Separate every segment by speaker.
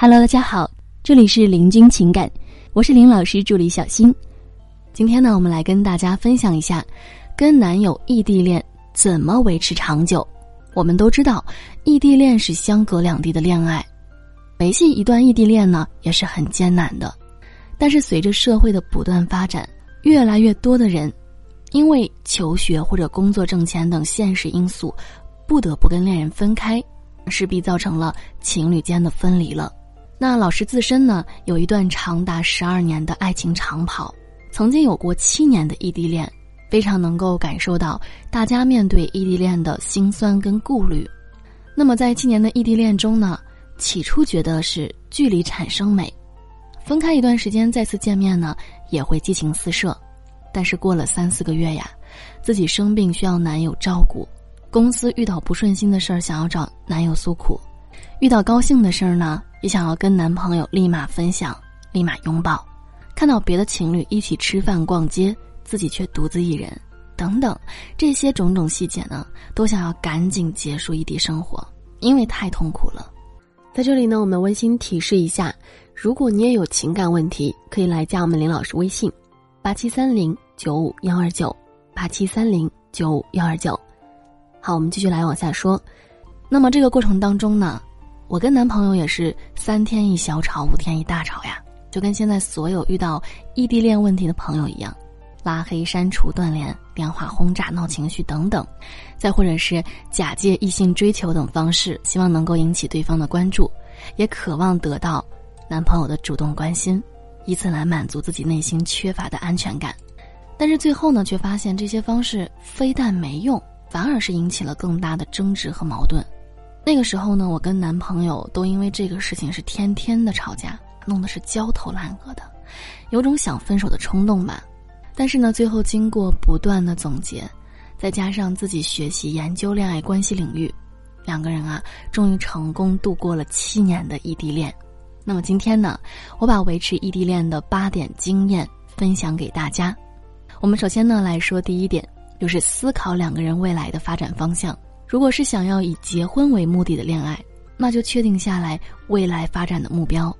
Speaker 1: Hello，大家好，这里是林君情感，我是林老师助理小新。今天呢，我们来跟大家分享一下，跟男友异地恋怎么维持长久。我们都知道，异地恋是相隔两地的恋爱，维系一段异地恋呢也是很艰难的。但是随着社会的不断发展，越来越多的人因为求学或者工作挣钱等现实因素，不得不跟恋人分开，势必造成了情侣间的分离了。那老师自身呢，有一段长达十二年的爱情长跑，曾经有过七年的异地恋，非常能够感受到大家面对异地恋的辛酸跟顾虑。那么在七年的异地恋中呢，起初觉得是距离产生美，分开一段时间再次见面呢，也会激情四射。但是过了三四个月呀，自己生病需要男友照顾，公司遇到不顺心的事儿想要找男友诉苦，遇到高兴的事儿呢。也想要跟男朋友立马分享，立马拥抱，看到别的情侣一起吃饭逛街，自己却独自一人，等等，这些种种细节呢，都想要赶紧结束异地生活，因为太痛苦了。
Speaker 2: 在这里呢，我们温馨提示一下，如果你也有情感问题，可以来加我们林老师微信：八七三零九五幺二九八七三零九五幺二九。好，我们继续来往下说。
Speaker 1: 那么这个过程当中呢？我跟男朋友也是三天一小吵，五天一大吵呀，就跟现在所有遇到异地恋问题的朋友一样，拉黑、删除、断联、电话轰炸、闹情绪等等，再或者是假借异性追求等方式，希望能够引起对方的关注，也渴望得到男朋友的主动关心，以此来满足自己内心缺乏的安全感。但是最后呢，却发现这些方式非但没用，反而是引起了更大的争执和矛盾。那个时候呢，我跟男朋友都因为这个事情是天天的吵架，弄得是焦头烂额的，有种想分手的冲动吧。但是呢，最后经过不断的总结，再加上自己学习研究恋爱关系领域，两个人啊，终于成功度过了七年的异地恋。那么今天呢，我把维持异地恋的八点经验分享给大家。我们首先呢来说第一点，就是思考两个人未来的发展方向。如果是想要以结婚为目的的恋爱，那就确定下来未来发展的目标。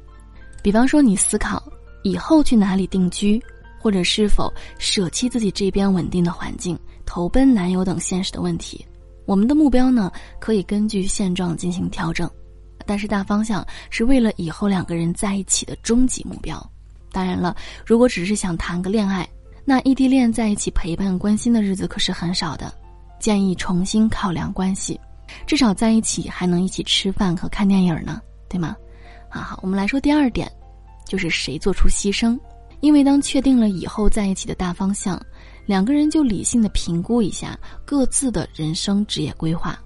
Speaker 1: 比方说，你思考以后去哪里定居，或者是否舍弃自己这边稳定的环境，投奔男友等现实的问题。我们的目标呢，可以根据现状进行调整，但是大方向是为了以后两个人在一起的终极目标。当然了，如果只是想谈个恋爱，那异地恋在一起陪伴关心的日子可是很少的。建议重新考量关系，至少在一起还能一起吃饭和看电影呢，对吗？好好，我们来说第二点，就是谁做出牺牲。因为当确定了以后在一起的大方向，两个人就理性的评估一下各自的人生职业规划，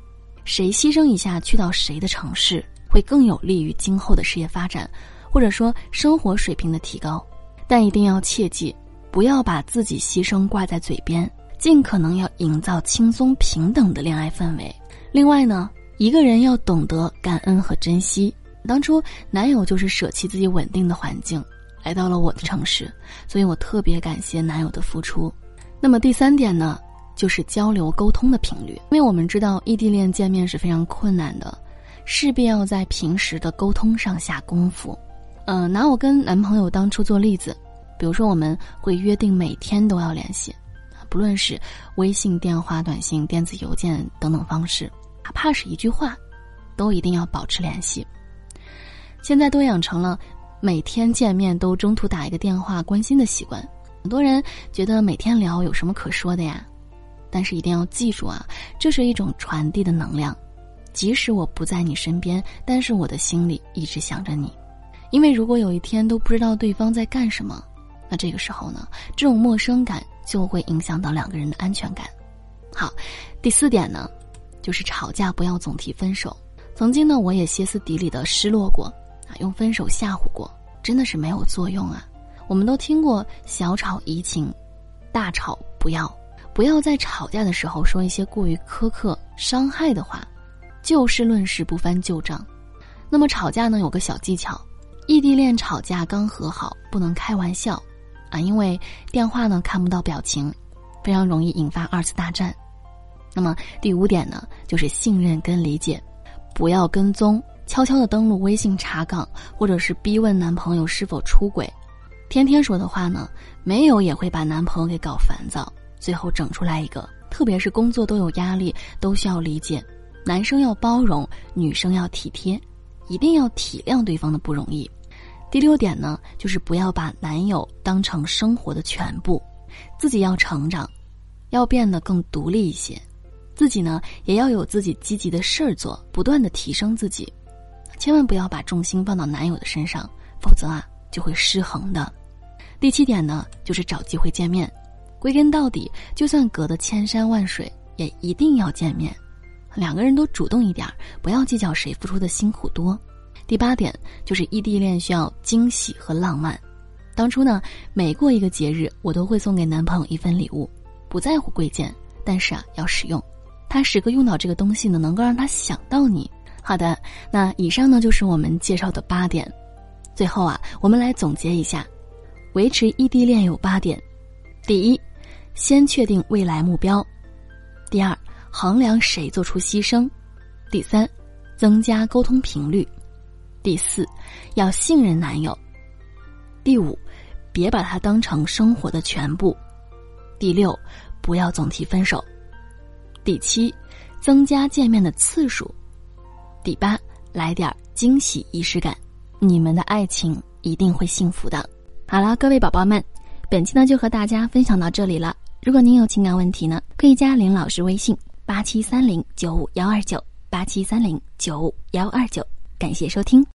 Speaker 1: 谁牺牲一下去到谁的城市，会更有利于今后的事业发展，或者说生活水平的提高。但一定要切记，不要把自己牺牲挂在嘴边。尽可能要营造轻松平等的恋爱氛围。另外呢，一个人要懂得感恩和珍惜。当初男友就是舍弃自己稳定的环境，来到了我的城市，所以我特别感谢男友的付出。那么第三点呢，就是交流沟通的频率。因为我们知道异地恋见面是非常困难的，势必要在平时的沟通上下功夫。嗯，拿我跟男朋友当初做例子，比如说我们会约定每天都要联系。不论是微信、电话、短信、电子邮件等等方式，哪怕是一句话，都一定要保持联系。现在都养成了每天见面都中途打一个电话关心的习惯。很多人觉得每天聊有什么可说的呀？但是一定要记住啊，这是一种传递的能量。即使我不在你身边，但是我的心里一直想着你。因为如果有一天都不知道对方在干什么，那这个时候呢，这种陌生感。就会影响到两个人的安全感。好，第四点呢，就是吵架不要总提分手。曾经呢，我也歇斯底里的失落过，啊，用分手吓唬过，真的是没有作用啊。我们都听过小吵怡情，大吵不要，不要在吵架的时候说一些过于苛刻、伤害的话，就事论事，不翻旧账。那么吵架呢，有个小技巧，异地恋吵架刚和好，不能开玩笑。啊，因为电话呢看不到表情，非常容易引发二次大战。那么第五点呢，就是信任跟理解，不要跟踪，悄悄的登录微信查岗，或者是逼问男朋友是否出轨。天天说的话呢，没有也会把男朋友给搞烦躁，最后整出来一个。特别是工作都有压力，都需要理解，男生要包容，女生要体贴，一定要体谅对方的不容易。第六点呢，就是不要把男友当成生活的全部，自己要成长，要变得更独立一些，自己呢也要有自己积极的事儿做，不断的提升自己，千万不要把重心放到男友的身上，否则啊就会失衡的。第七点呢，就是找机会见面。归根到底，就算隔得千山万水，也一定要见面。两个人都主动一点，不要计较谁付出的辛苦多。第八点就是异地恋需要惊喜和浪漫。当初呢，每过一个节日，我都会送给男朋友一份礼物，不在乎贵贱，但是啊要实用。他时刻用到这个东西呢，能够让他想到你。好的，那以上呢就是我们介绍的八点。最后啊，我们来总结一下，维持异地恋有八点。第一。先确定未来目标，第二，衡量谁做出牺牲，第三，增加沟通频率，第四，要信任男友，第五，别把他当成生活的全部，第六，不要总提分手，第七，增加见面的次数，第八，来点惊喜仪式感，你们的爱情一定会幸福的。好了，各位宝宝们，本期呢就和大家分享到这里了。如果您有情感问题呢，可以加林老师微信八七三零九五幺二九八七三零九五幺二九，感谢收听。